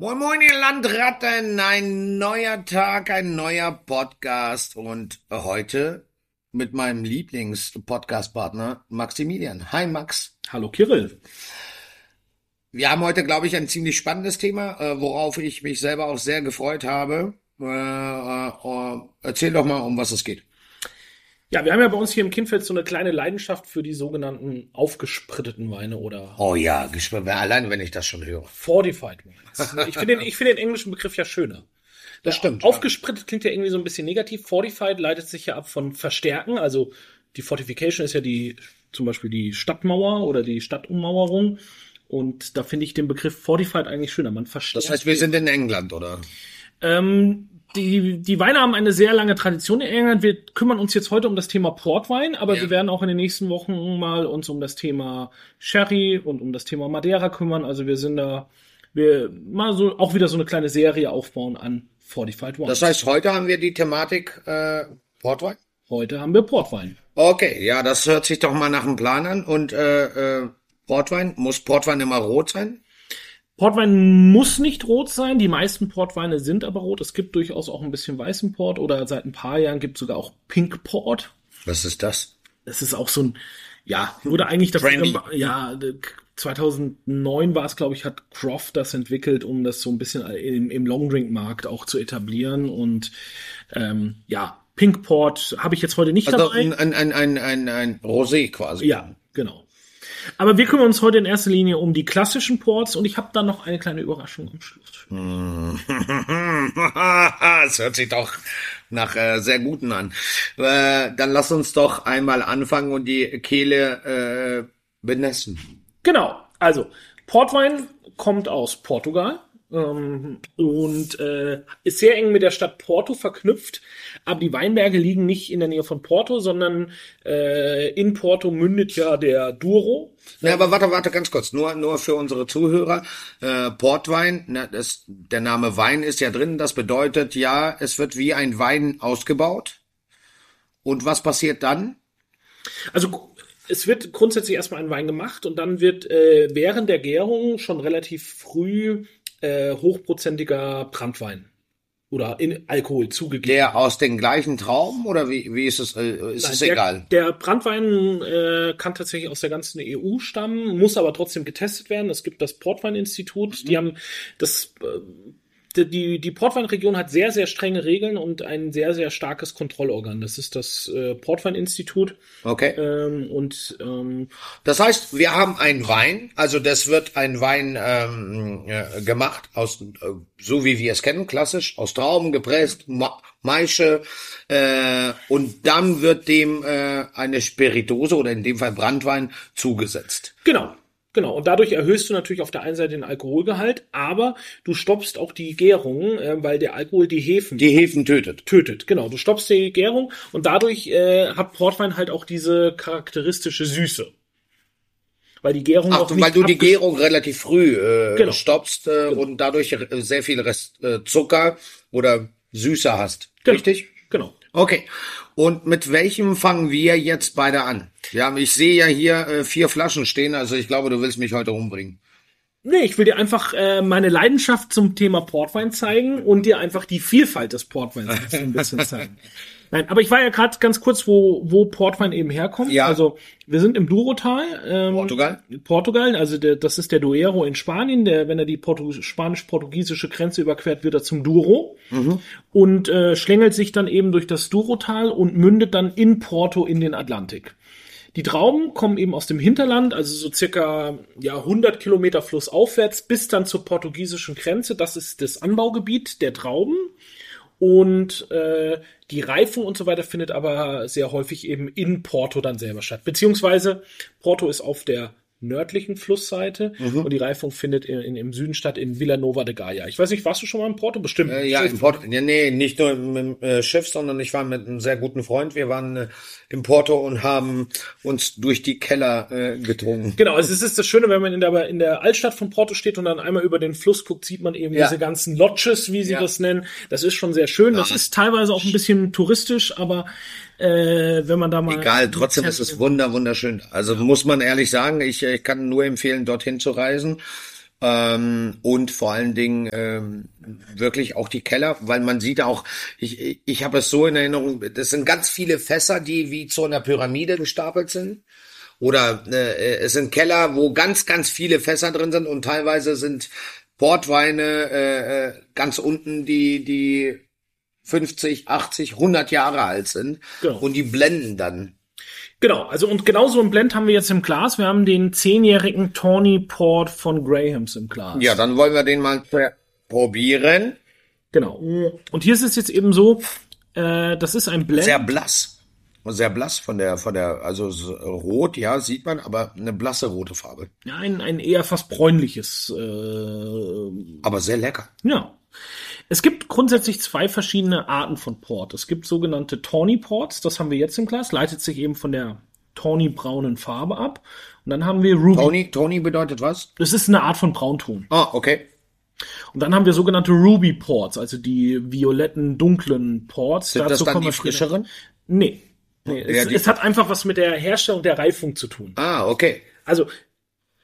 Moin Moin, ihr Landratten! Ein neuer Tag, ein neuer Podcast und heute mit meinem Lieblings-Podcast-Partner Maximilian. Hi Max. Hallo Kirill. Wir haben heute, glaube ich, ein ziemlich spannendes Thema, äh, worauf ich mich selber auch sehr gefreut habe. Äh, äh, erzähl doch mal, um was es geht. Ja, wir haben ja bei uns hier im Kindfeld so eine kleine Leidenschaft für die sogenannten aufgespritteten Weine oder. Oh ja, allein wenn ich das schon höre. Fortified Wines. Ich finde den, ich finde den englischen Begriff ja schöner. Das stimmt. Aufgesprittet ja. klingt ja irgendwie so ein bisschen negativ. Fortified leitet sich ja ab von verstärken. Also die Fortification ist ja die, zum Beispiel die Stadtmauer oder die Stadtummauerung. Und da finde ich den Begriff Fortified eigentlich schöner. Man verstärkt. Das heißt, wir sind in England, oder? Ähm, die, die Weine haben eine sehr lange Tradition in England. Wir kümmern uns jetzt heute um das Thema Portwein, aber ja. wir werden auch in den nächsten Wochen mal uns um das Thema Sherry und um das Thema Madeira kümmern. Also wir sind da, wir mal so auch wieder so eine kleine Serie aufbauen an Fortified Wine. Das heißt, heute haben wir die Thematik äh, Portwein? Heute haben wir Portwein. Okay, ja, das hört sich doch mal nach einem Plan an. Und äh, äh, Portwein, muss Portwein immer rot sein? Portwein muss nicht rot sein. Die meisten Portweine sind aber rot. Es gibt durchaus auch ein bisschen weißen Port oder seit ein paar Jahren gibt es sogar auch Pink Port. Was ist das? Das ist auch so ein, ja, wurde eigentlich das, ja, 2009 war es, glaube ich, hat Croft das entwickelt, um das so ein bisschen im, im Longdrink-Markt auch zu etablieren und ähm, ja, Pinkport habe ich jetzt heute nicht also dabei. Ein, ein, ein, ein, ein Rosé quasi. Ja, genau. Aber wir kümmern uns heute in erster Linie um die klassischen Ports und ich habe dann noch eine kleine Überraschung am Schluss. Es hört sich doch nach äh, sehr guten an. Äh, dann lass uns doch einmal anfangen und die Kehle äh, benessen. Genau. Also Portwein kommt aus Portugal ähm, und äh, ist sehr eng mit der Stadt Porto verknüpft. Aber die Weinberge liegen nicht in der Nähe von Porto, sondern äh, in Porto mündet ja der Douro. Ja, aber warte, warte, ganz kurz. Nur, nur für unsere Zuhörer. Äh, Portwein, na, das, der Name Wein ist ja drin. Das bedeutet ja, es wird wie ein Wein ausgebaut. Und was passiert dann? Also es wird grundsätzlich erstmal ein Wein gemacht und dann wird äh, während der Gärung schon relativ früh äh, hochprozentiger Brandwein oder in Alkohol zugegeben. Der aus den gleichen Trauben oder wie, wie ist es? Äh, ist Nein, es der, egal? Der Brandwein äh, kann tatsächlich aus der ganzen EU stammen, muss aber trotzdem getestet werden. Es gibt das Portweininstitut, mhm. die haben das äh, die, die Portweinregion hat sehr, sehr strenge Regeln und ein sehr, sehr starkes Kontrollorgan. Das ist das äh, Portweininstitut. Okay. Ähm, und ähm, das heißt, wir haben einen Wein, also das wird ein Wein ähm, äh, gemacht aus, äh, so wie wir es kennen, klassisch, aus Trauben gepresst, Ma Maische, äh, und dann wird dem äh, eine Spiritose oder in dem Fall Brandwein zugesetzt. Genau. Genau, und dadurch erhöhst du natürlich auf der einen Seite den Alkoholgehalt, aber du stoppst auch die Gärung, äh, weil der Alkohol die Hefen. Die Hefen tötet. Tötet, genau. Du stoppst die Gärung und dadurch äh, hat Portwein halt auch diese charakteristische Süße. Weil die Gärung Ach, auch weil du die Gärung relativ früh äh, genau. stoppst äh, genau. und dadurch sehr viel Rest, äh, Zucker oder Süße hast. Genau. Richtig? Genau. Okay. Und mit welchem fangen wir jetzt beide an? Ja, ich sehe ja hier äh, vier Flaschen stehen, also ich glaube, du willst mich heute umbringen. Nee, ich will dir einfach äh, meine Leidenschaft zum Thema Portwein zeigen und dir einfach die Vielfalt des Portweins ein bisschen zeigen. Nein, aber ich war ja gerade ganz kurz, wo, wo Portwein eben herkommt. Ja. Also wir sind im Douro-Tal. Ähm, Portugal. Portugal, also der, das ist der Duero in Spanien. Der, wenn er die spanisch-portugiesische Grenze überquert, wird er zum Douro mhm. und äh, schlängelt sich dann eben durch das Douro-Tal und mündet dann in Porto in den Atlantik. Die Trauben kommen eben aus dem Hinterland, also so circa ja, 100 Kilometer flussaufwärts bis dann zur portugiesischen Grenze. Das ist das Anbaugebiet der Trauben. Und äh, die Reifung und so weiter findet aber sehr häufig eben in Porto dann selber statt. Beziehungsweise Porto ist auf der nördlichen Flussseite mhm. und die Reifung findet in, in, im Süden statt in Villanova de Gaia. Ich weiß nicht, warst du schon mal in Porto? Bestimmt. Äh, ja, in Porto. Ja, nee, nicht nur mit dem äh, Schiff, sondern ich war mit einem sehr guten Freund. Wir waren äh, in Porto und haben uns durch die Keller äh, gedrungen. Genau, also es ist das Schöne, wenn man in der, in der Altstadt von Porto steht und dann einmal über den Fluss guckt, sieht man eben ja. diese ganzen Lodges, wie sie ja. das nennen. Das ist schon sehr schön. Das ist teilweise auch ein bisschen touristisch, aber äh, wenn man da mal. Egal, trotzdem ist es wunder, wunderschön. Also muss man ehrlich sagen, ich, ich kann nur empfehlen, dorthin zu reisen. Ähm, und vor allen Dingen ähm, wirklich auch die Keller, weil man sieht auch, ich, ich, habe es so in Erinnerung, das sind ganz viele Fässer, die wie zu einer Pyramide gestapelt sind. Oder äh, es sind Keller, wo ganz, ganz viele Fässer drin sind und teilweise sind Portweine äh, äh ganz unten, die, die 50, 80, 100 Jahre alt sind. Genau. Und die blenden dann. Genau, also und genau so ein Blend haben wir jetzt im Glas. Wir haben den zehnjährigen Tawny Port von Grahams im Glas. Ja, dann wollen wir den mal probieren. Genau. Und hier ist es jetzt eben so, äh, das ist ein Blend. Sehr blass. Sehr blass von der, von der, also rot, ja, sieht man, aber eine blasse rote Farbe. Ja, ein, ein eher fast bräunliches. Äh, aber sehr lecker. Ja. Es gibt grundsätzlich zwei verschiedene Arten von Port. Es gibt sogenannte Tawny Ports, das haben wir jetzt im Glas, leitet sich eben von der Tawny-braunen Farbe ab. Und dann haben wir Ruby. Tawny, Tawny bedeutet was? Das ist eine Art von Braunton. Ah, okay. Und dann haben wir sogenannte Ruby Ports, also die violetten, dunklen Ports. Sind Dazu das dann die frischeren? Nee. nee. Ja, es, es, hat einfach was mit der Herstellung der Reifung zu tun. Ah, okay. Also,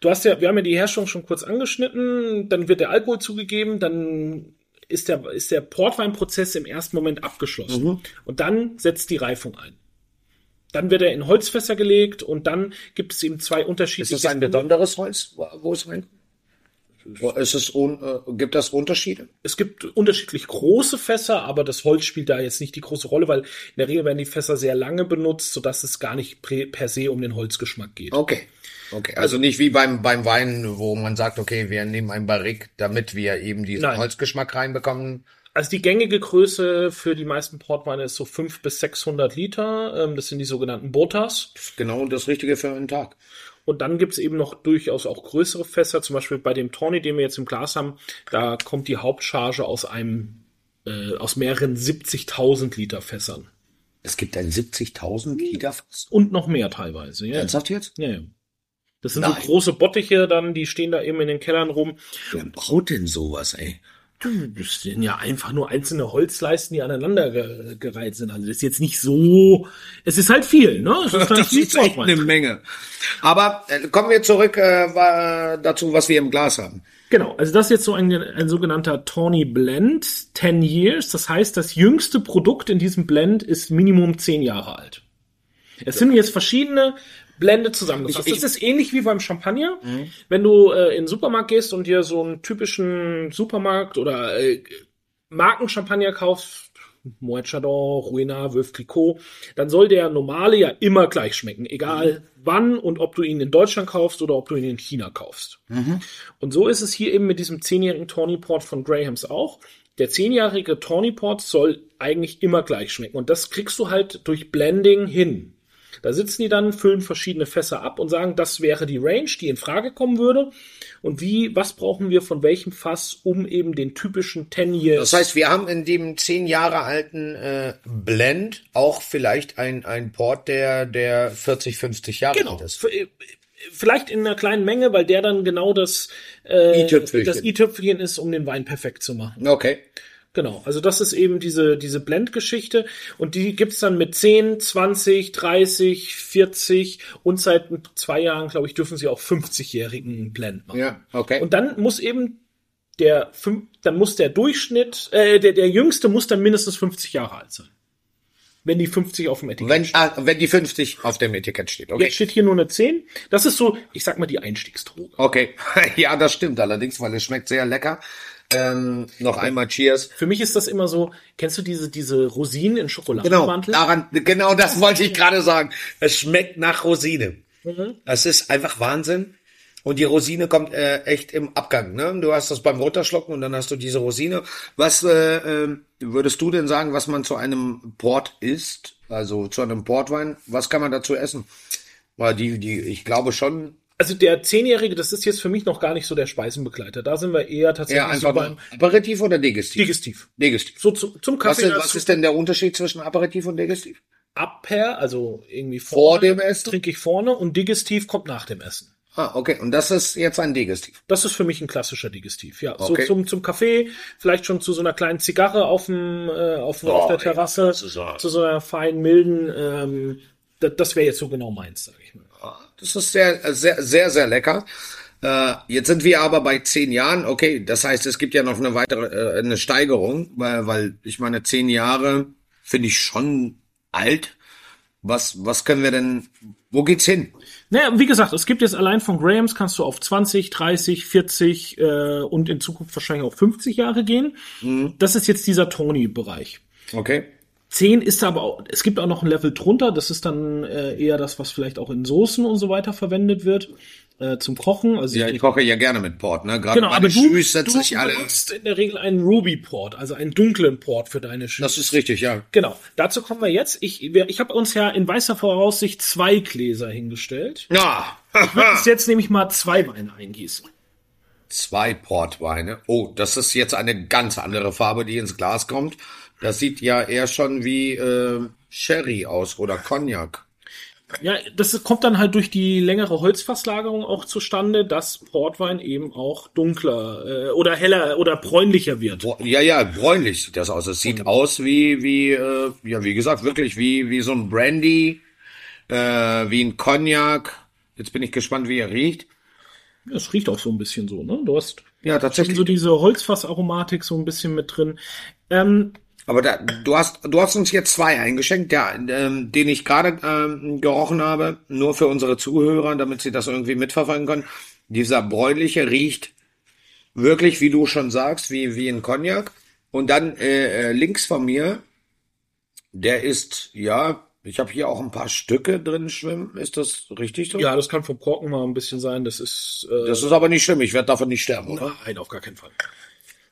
du hast ja, wir haben ja die Herstellung schon kurz angeschnitten, dann wird der Alkohol zugegeben, dann ist der, ist der Portweinprozess im ersten Moment abgeschlossen. Mhm. Und dann setzt die Reifung ein. Dann wird er in Holzfässer gelegt und dann gibt es eben zwei unterschiedliche. Ist das ein besonderes Holz, wo es rein? Ist es un, äh, gibt das Unterschiede? Es gibt unterschiedlich große Fässer, aber das Holz spielt da jetzt nicht die große Rolle, weil in der Regel werden die Fässer sehr lange benutzt, sodass es gar nicht per se um den Holzgeschmack geht. Okay. Okay, also nicht wie beim, beim Wein, wo man sagt, okay, wir nehmen ein Barrique, damit wir eben diesen Nein. Holzgeschmack reinbekommen. Also die gängige Größe für die meisten Portweine ist so 5 bis 600 Liter. Ähm, das sind die sogenannten Botas. Genau das Richtige für einen Tag. Und dann gibt's eben noch durchaus auch größere Fässer. Zum Beispiel bei dem Tawny, den wir jetzt im Glas haben, da kommt die Hauptcharge aus einem, äh, aus mehreren 70.000 Liter Fässern. Es gibt ein 70.000 Liter Fass? Und noch mehr teilweise. Ja. Ernsthaft jetzt? Ja, ja. Das sind Nein. so große Bottiche dann, die stehen da eben in den Kellern rum. Wer baut denn sowas, ey? Das sind ja einfach nur einzelne Holzleisten, die aneinander gereiht sind. Also das ist jetzt nicht so. Es ist halt viel, ne? Es ist, halt das ist echt eine Menge. Aber äh, kommen wir zurück äh, dazu, was wir im Glas haben. Genau, also das ist jetzt so ein, ein sogenannter Tawny Blend, 10 Years. Das heißt, das jüngste Produkt in diesem Blend ist Minimum 10 Jahre alt. Es sind jetzt verschiedene Blende zusammengefasst. das ist ähnlich wie beim Champagner. Mhm. Wenn du äh, in den Supermarkt gehst und dir so einen typischen Supermarkt oder äh, Markenchampagner kaufst, Moet Chardon, Ruina, Veuve Clicquot, dann soll der normale ja immer gleich schmecken, egal mhm. wann und ob du ihn in Deutschland kaufst oder ob du ihn in China kaufst. Mhm. Und so ist es hier eben mit diesem zehnjährigen Tawny Port von Grahams auch. Der zehnjährige Tawny Port soll eigentlich immer gleich schmecken und das kriegst du halt durch Blending hin. Da sitzen die dann, füllen verschiedene Fässer ab und sagen, das wäre die Range, die in Frage kommen würde. Und wie, was brauchen wir von welchem Fass, um eben den typischen 10 Years. Das heißt, wir haben in dem zehn Jahre alten äh, Blend auch vielleicht ein, ein Port, der, der 40, 50 Jahre genau. alt ist. Äh, vielleicht in einer kleinen Menge, weil der dann genau das äh, das i-Tüpfelchen ist, um den Wein perfekt zu machen. Okay. Genau, also das ist eben diese, diese Blendgeschichte und die gibt's dann mit 10, 20, 30, 40 und seit zwei Jahren, glaube ich, dürfen sie auch 50-jährigen Blend machen. Ja, okay. Und dann muss eben der, dann muss der Durchschnitt, äh, der, der Jüngste muss dann mindestens 50 Jahre alt sein. Wenn die 50 auf dem Etikett wenn, steht. Ah, wenn die 50 auf dem Etikett steht, okay. Jetzt steht hier nur eine 10. Das ist so, ich sag mal, die Einstiegsdroge. Okay. ja, das stimmt allerdings, weil es schmeckt sehr lecker. Ähm, noch einmal Cheers. Für mich ist das immer so, kennst du diese, diese Rosinen in Schokoladenmantel? Genau, daran, genau das wollte ich gerade sagen. Es schmeckt nach Rosine. Mhm. Das ist einfach Wahnsinn. Und die Rosine kommt äh, echt im Abgang. Ne? Du hast das beim Runterschlucken und dann hast du diese Rosine. Was äh, äh, würdest du denn sagen, was man zu einem Port isst? Also zu einem Portwein, was kann man dazu essen? Weil die, die, ich glaube schon, also der Zehnjährige, das ist jetzt für mich noch gar nicht so der Speisenbegleiter. Da sind wir eher tatsächlich ja, einfach so beim Aperitif oder Digestiv? Digestiv. Digestiv. So zu, zum Kaffee. Was, ist, was ist denn der Unterschied zwischen Aperitif und Digestiv? Aper, also irgendwie vorne, vor dem Essen trinke ich vorne und Digestiv kommt nach dem Essen. Ah, okay. Und das ist jetzt ein Digestiv. Das ist für mich ein klassischer Digestiv. Ja, okay. so zum zum Kaffee, vielleicht schon zu so einer kleinen Zigarre auf dem äh, auf, oh, auf der Terrasse, ja, zu so einer feinen milden. Ähm, das, das wäre jetzt so genau meins, sage ich mal. Das ist sehr, sehr, sehr, sehr lecker. Äh, jetzt sind wir aber bei zehn Jahren. Okay, das heißt, es gibt ja noch eine weitere äh, eine Steigerung, weil, weil ich meine, zehn Jahre finde ich schon alt. Was, was können wir denn, wo geht's hin? Naja, wie gesagt, es gibt jetzt allein von Grahams kannst du auf 20, 30, 40 äh, und in Zukunft wahrscheinlich auf 50 Jahre gehen. Das ist jetzt dieser Tony-Bereich. Okay. 10 ist aber auch, es gibt auch noch ein Level drunter, das ist dann äh, eher das, was vielleicht auch in Soßen und so weiter verwendet wird, äh, zum Kochen. Also Ja, ich koche ja gerne mit Port, ne? Gerade genau, aber du, Schüs du setze ich alle. benutzt in der Regel einen Ruby Port, also einen dunklen Port für deine Schüs. Das ist richtig, ja. Genau, dazu kommen wir jetzt. Ich, wir- ich habe uns ja in weißer Voraussicht zwei Gläser hingestellt. Ja. Ich würde jetzt nämlich mal zwei Weine eingießen. Zwei Portweine. Oh, das ist jetzt eine ganz andere Farbe, die ins Glas kommt. Das sieht ja eher schon wie äh, Sherry aus oder Cognac. Ja, das kommt dann halt durch die längere Holzfasslagerung auch zustande, dass Portwein eben auch dunkler äh, oder heller oder bräunlicher wird. Ja, ja, bräunlich sieht das aus. Es sieht aus wie, wie, äh, ja, wie gesagt, wirklich wie, wie so ein Brandy, äh, wie ein Cognac. Jetzt bin ich gespannt, wie er riecht. Es riecht auch so ein bisschen so, ne? Du hast Ja, tatsächlich. so diese Holzfassaromatik so ein bisschen mit drin. Ähm, Aber da, du hast, du hast uns jetzt zwei eingeschenkt, der, ähm, den ich gerade ähm, gerochen habe, nur für unsere Zuhörer, damit sie das irgendwie mitverfolgen können. Dieser bräunliche riecht wirklich, wie du schon sagst, wie wie ein Cognac. Und dann äh, äh, links von mir, der ist ja, ich habe hier auch ein paar Stücke drin schwimmen. Ist das richtig so? ja, das kann vom Korken mal ein bisschen sein. Das ist äh, Das ist aber nicht schlimm. Ich werde davon nicht sterben, oder? nein, auf gar keinen Fall.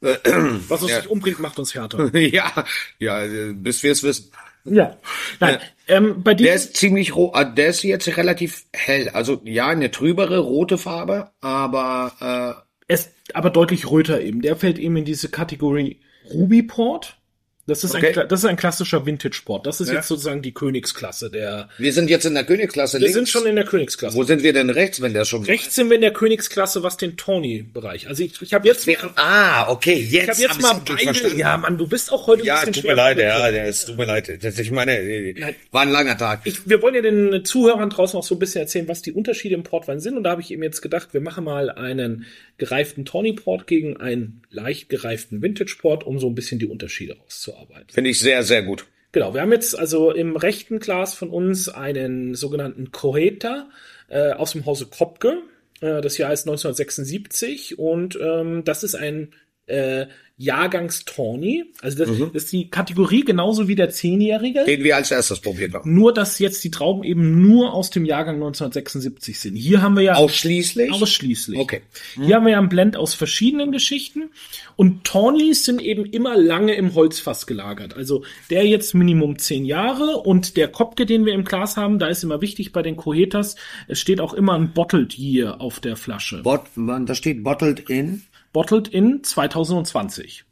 Was uns nicht umbringt, macht uns härter. ja, ja, äh, bis wir es wissen. ja. Nein, ähm, bei Der dir ist ziemlich rot, äh, der ist jetzt relativ hell. Also ja, eine trübere rote Farbe, aber ist aber deutlich röter eben. Der fällt eben in diese Kategorie Ruby Port. Das ist, Okay. ein, das ist ein klassischer Vintage Port. Das ist Ja. jetzt sozusagen die Königsklasse der. wir sind jetzt in der Königsklasse Wir links. sind schon in der Königsklasse. Wo sind wir denn rechts, wenn der schon Rechts sind wir in der Königsklasse, was den Tony-Bereich. Also ich, ich habe jetzt, ich Ah, okay, jetzt habe jetzt hab mal beide. verstanden. Ja, Mann, du bist auch heute ein Ja, bisschen tut schwer. mir leid, ja, der ist, tut mir leid. Das, ich meine, war ein langer Tag. Ich, wir wollen ja den Zuhörern draußen auch so ein bisschen erzählen, was die Unterschiede im Portwein sind. Und da habe ich eben jetzt gedacht, wir machen mal einen gereiften Tawny Port gegen einen leicht gereiften Vintage Port, um so ein bisschen die Unterschiede rauszuarbeiten. Finde ich sehr, sehr gut. Genau, wir haben jetzt also im rechten Glas von uns einen sogenannten Coeta äh, aus dem Hause Kopke. Äh, das Jahr ist 1976 und ähm, das ist ein äh, Jahrgangs-Tawny. Also das, Mhm. das ist die Kategorie genauso wie der Zehnjährige. Den wir als erstes probiert haben. Nur, dass jetzt die Trauben eben nur aus dem Jahrgang 1976 sind. Hier haben wir ja Ausschließlich? ausschließlich. Okay. Hier haben wir ja einen Blend aus verschiedenen Geschichten. Und Tawnies sind eben immer lange im Holzfass gelagert. Also der jetzt Minimum zehn Jahre und der Kopke, den wir im Glas haben, da ist immer wichtig bei den Cohetas, es steht auch immer ein Bottled Year auf der Flasche. Bot, da steht bottled in. Bottled in 2020.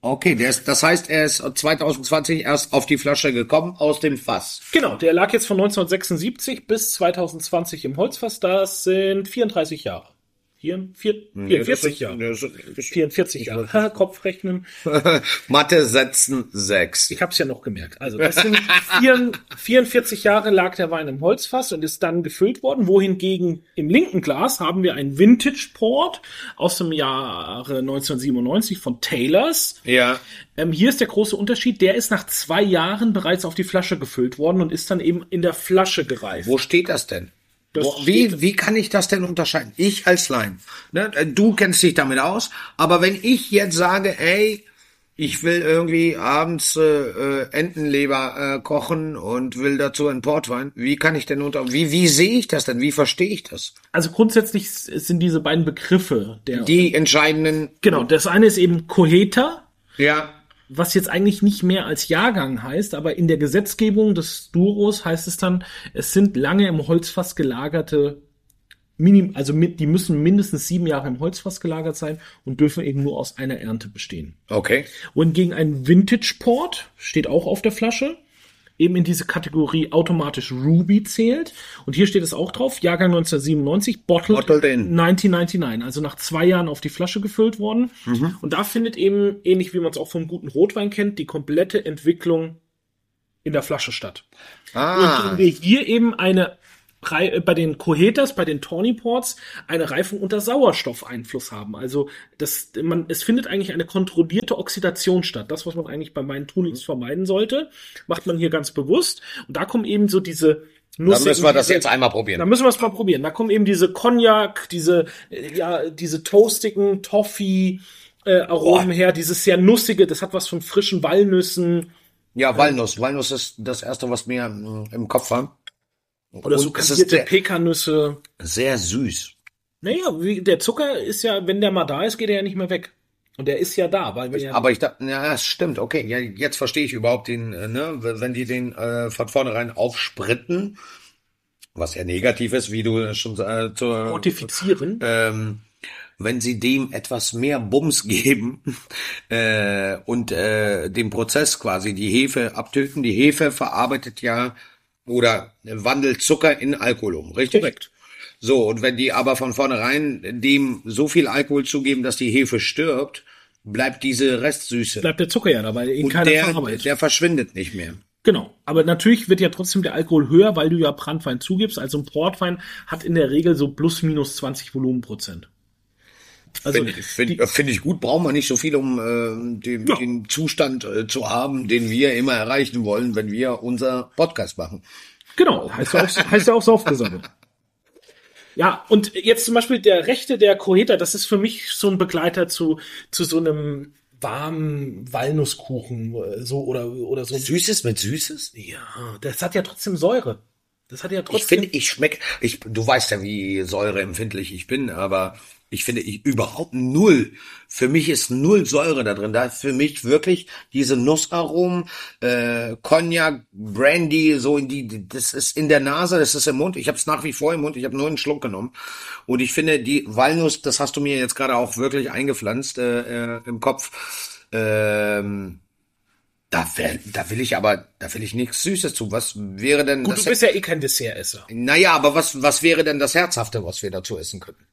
Okay, ist, das heißt, er ist 2020 erst auf die Flasche gekommen aus dem Fass. Genau, der lag jetzt von 1976 bis 2020 im Holzfass. Das sind 34 Jahre. Vier, vier, 44 Jahre. Das ist- 44 Jahre. Kopfrechnen. Mathe setzen sechs. Ich habe es ja noch gemerkt. Also das sind vier, 44 Jahre lag der Wein im Holzfass und ist dann gefüllt worden. Wohingegen im linken Glas haben wir einen Vintage Port aus dem Jahre 1997 von Taylors. Ja. Ähm, hier ist der große Unterschied. Der ist nach zwei Jahren bereits auf die Flasche gefüllt worden und ist dann eben in der Flasche gereift. Wo steht das denn? Wie, wie kann ich das denn unterscheiden? Ich als Laien. Ne? Du kennst dich damit aus, aber wenn ich jetzt sage, ey, ich will irgendwie abends äh, äh, Entenleber äh, kochen und will dazu einen Portwein, wie kann ich denn unter, wie, wie sehe ich das denn? Wie verstehe ich das? Also grundsätzlich sind diese beiden Begriffe der. Die entscheidenden, genau, das eine ist eben Coheta, ja, was jetzt eigentlich nicht mehr als Jahrgang heißt, aber in der Gesetzgebung des Duros heißt es dann, es sind lange im Holzfass gelagerte Minim, also mit, die müssen mindestens sieben Jahre im Holzfass gelagert sein und dürfen eben nur aus einer Ernte bestehen. okay. Wohingegen ein Vintage Port steht auch auf der Flasche, eben in diese Kategorie automatisch Ruby zählt. Und hier steht es auch drauf, Jahrgang 1997, Bottled, Bottled in. 1999, also nach zwei Jahren auf die Flasche gefüllt worden. Mhm. Und da findet eben, ähnlich wie man es auch vom guten Rotwein kennt, die komplette Entwicklung in der Flasche statt. Ah, Und wir hier eben eine bei den Cohetas, bei den Tawny Ports eine Reifung unter Sauerstoffeinfluss haben. Also das, man, es findet eigentlich eine kontrollierte Oxidation statt. Das, was man eigentlich bei meinen Tunings vermeiden sollte, macht man hier ganz bewusst. Und da kommen eben so diese Dann müssen wir das jetzt einmal da probieren. müssen wir es mal probieren. Da kommen eben diese Cognac, diese, äh, ja, diese toastigen Toffee, äh, Aromen Boah. her, dieses sehr nussige, das hat was von frischen Walnüssen Ja, Walnuss. Walnuss ist das erste, was mir mm, im Kopf war. Oder so Und kandierte sehr, Pekannüsse. sehr süß. Naja, wie, der Zucker ist ja, wenn der mal da ist, geht er ja nicht mehr weg. Und der ist ja da, weil wir ja, Aber ich dachte, ja, es stimmt, okay. Ja, jetzt verstehe ich überhaupt den, äh, ne, wenn die den äh, von vornherein aufspritten, was ja negativ ist, wie du schon äh, zur, fortifizieren. ähm, wenn sie dem etwas mehr Bums geben äh, und äh, den Prozess quasi die Hefe abtöten. Die Hefe verarbeitet ja oder wandelt Zucker in Alkohol um, richtig? Korrekt. So, und wenn die aber von vornherein dem so viel Alkohol zugeben, dass die Hefe stirbt, bleibt diese Restsüße. Bleibt der Zucker ja dabei, und keiner der, verarbeitet. der verschwindet nicht mehr. Genau. Aber natürlich wird ja trotzdem der Alkohol höher, weil du ja Brandwein zugibst. Also ein Portwein hat in der Regel so plus minus 20 Volumenprozent. Also Finde find, find ich gut, brauchen wir nicht so viel, um äh, den, Ja. den Zustand äh, zu haben, den wir immer erreichen wollen, wenn wir unser Podcast machen. Genau, heißt ja auch, heißt ja auch Saufgeselle. Ja, und jetzt zum Beispiel der Rechte der Coheta, das ist für mich so ein Begleiter zu, zu so einem warmen Walnusskuchen, äh, so, oder, oder so. Süßes mit Süßes? Ja, das hat ja trotzdem Säure. Das hat ja Ich trotzdem. finde, ich schmeck, ich, du weißt ja, wie säureempfindlich ich bin, aber ich finde ich überhaupt null. Für mich ist null Säure da drin. Da ist für mich wirklich diese Nussaromen, äh, Cognac, Brandy, so in die, die- das ist in der Nase, das ist im Mund. Ich habe es nach wie vor im Mund. Ich habe nur einen Schluck genommen. Und ich finde die Walnuss, das hast du mir jetzt gerade auch wirklich eingepflanzt äh, äh, im Kopf. Ähm, da, wär, da will ich aber, da will ich nichts Süßes zu. Was wäre denn Gut, das? du bist ja eh kein Dessertesser. Naja, aber was, was wäre denn das Herzhafte, was wir dazu essen könnten?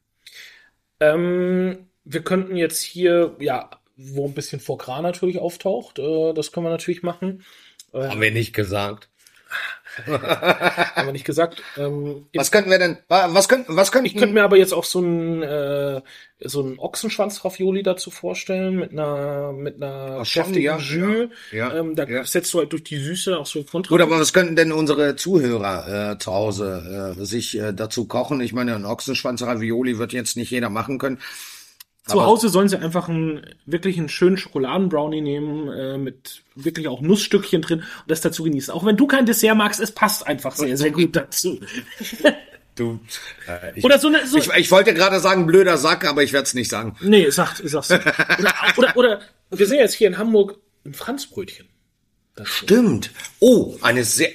Ähm, wir könnten jetzt hier, ja, wo ein bisschen Foie Gras natürlich auftaucht, äh, das können wir natürlich machen. Haben wir nicht gesagt. Haben wir nicht gesagt. Ähm, Was könnten wir denn, wa- was könnten, was könnten, Ich könnte mir aber jetzt auch so einen äh, so einen Ochsenschwanz-Ravioli dazu vorstellen mit einer mit einer Ach, deftigen ja, Jus. ja, ja, ähm, da ja. setzt du halt durch die Süße auch so Kontra. Gut, aber was könnten denn unsere Zuhörer äh, zu Hause äh, sich äh, dazu kochen? Ich meine, ein Ochsenschwanz Ravioli wird jetzt nicht jeder machen können. Zu aber- Hause sollen sie einfach einen wirklich einen schönen Schokoladenbrownie nehmen äh, mit wirklich auch Nussstückchen drin und das dazu genießen. Auch wenn du kein Dessert magst, es passt einfach sehr sehr gut dazu. Du, äh, ich, Oder so eine so ich, ich wollte gerade sagen blöder Sack, aber ich werde es nicht sagen. Nee, sagt, sag's. Oder, oder, oder wir sind jetzt hier in Hamburg ein Franzbrötchen. Stimmt. Oh, eine sehr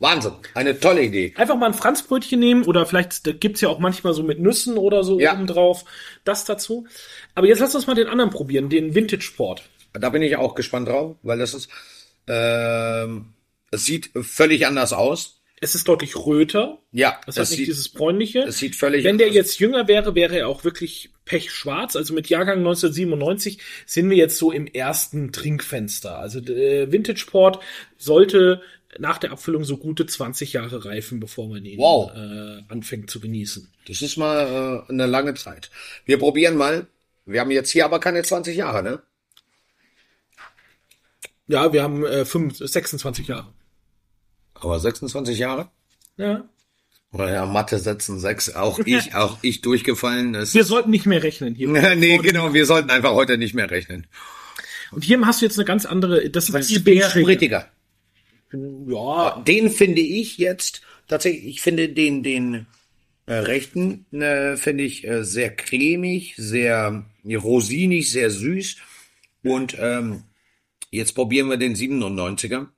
Wahnsinn, eine tolle Idee. Einfach mal ein Franzbrötchen nehmen oder vielleicht gibt's ja auch manchmal so mit Nüssen oder so Ja. oben drauf. Das dazu. Aber jetzt lass uns mal den anderen probieren, den Vintage Sport. Da bin ich auch gespannt drauf, weil das ist, ähm, es sieht völlig anders aus. Es ist deutlich röter. Ja, Das hat es nicht sieht, dieses bräunliche. es sieht völlig Wenn der jetzt jünger wäre, wäre er auch wirklich pechschwarz. Also mit Jahrgang 1997 sind wir jetzt so im ersten Trinkfenster. Also äh, Vintage Port sollte nach der Abfüllung so gute 20 Jahre reifen, bevor man ihn Wow. äh, anfängt zu genießen. Das ist mal äh, eine lange Zeit. Wir probieren mal. Wir haben jetzt hier aber keine 20 Jahre, ne? Ja, wir haben äh, 25, 26 Jahre. Aber 26 Jahre? Ja. Ja, Mathe setzen sechs. Auch ich, auch ich durchgefallen. Es Wir sollten nicht mehr rechnen hier. nee, genau. Wir sollten einfach heute nicht mehr rechnen. Und hier hast du jetzt eine ganz andere, das ist die ist viel bärige. Ja, Den finde ich jetzt tatsächlich, ich finde den, den äh, rechten, äh, finde ich äh, sehr cremig, sehr rosinig, sehr süß. Und ähm, jetzt probieren wir den 97er.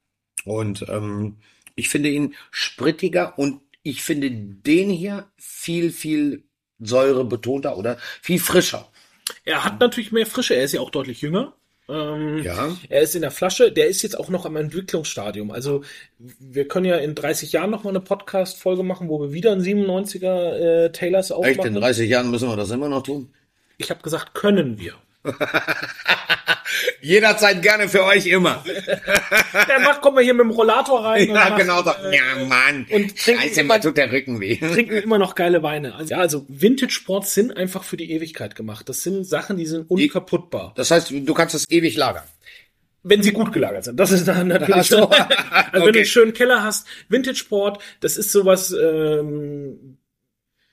Und ähm, ich finde ihn sprittiger und ich finde den hier viel, viel säurebetonter oder viel frischer. er hat natürlich mehr Frische, er ist ja auch deutlich jünger. Ähm, Ja. Er ist in der Flasche, der ist jetzt auch noch am Entwicklungsstadium. Also wir können ja in 30 Jahren noch mal eine Podcast-Folge machen, wo wir wieder einen 97er äh, Taylors Echt, in aufmachen. 30 Jahren müssen wir das immer noch tun? Ich habe gesagt, können wir. Jederzeit gerne für euch immer. Dann macht, kommen wir hier mit dem Rollator rein. Ja, und genau so. äh, Ja, Mann. und trinken Scheiße, immer- tut der Rücken weh. trinken immer noch geile Weine. Also, ja, also Vintage Sports sind einfach für die Ewigkeit gemacht. Das sind Sachen, die sind unkaputtbar. Das heißt, du kannst es ewig lagern. Wenn sie gut gelagert sind. Das ist dann natürlich. Ach so. also wenn du Okay. einen schönen Keller hast, Vintage Sport, das ist sowas, ähm,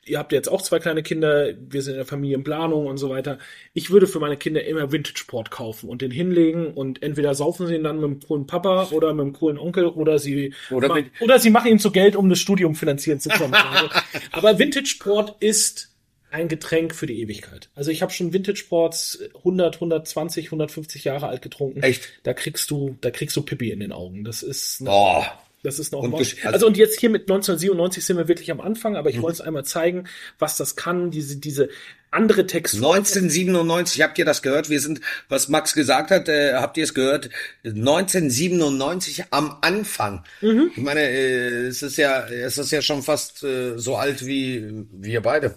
ihr habt jetzt auch zwei kleine Kinder, wir sind in der Familienplanung und so weiter. Ich würde für meine Kinder immer Vintage Sport kaufen und den hinlegen und entweder saufen sie ihn dann mit dem coolen Papa oder mit dem coolen Onkel oder sie Oder ma- oder sie machen ihn zu Geld, um das Studium finanzieren zu können. Aber Vintage Sport ist ein Getränk für die Ewigkeit. Also ich habe schon Vintage Sports 100, 120, 150 Jahre alt getrunken. Echt? Da kriegst du, da kriegst du Pippi in den Augen. Das ist, eine, Oh. Das ist noch Und also- also, und jetzt hier mit 1997 sind wir wirklich am Anfang, aber ich Mhm. wollte es einmal zeigen, was das kann, diese, diese andere Textur. 1997, habt ihr das gehört? Wir sind, was Max gesagt hat, äh, habt ihr es gehört? 1997 am Anfang. Mhm. Ich meine, äh, es ist ja, es ist ja schon fast äh, so alt wie wir beide.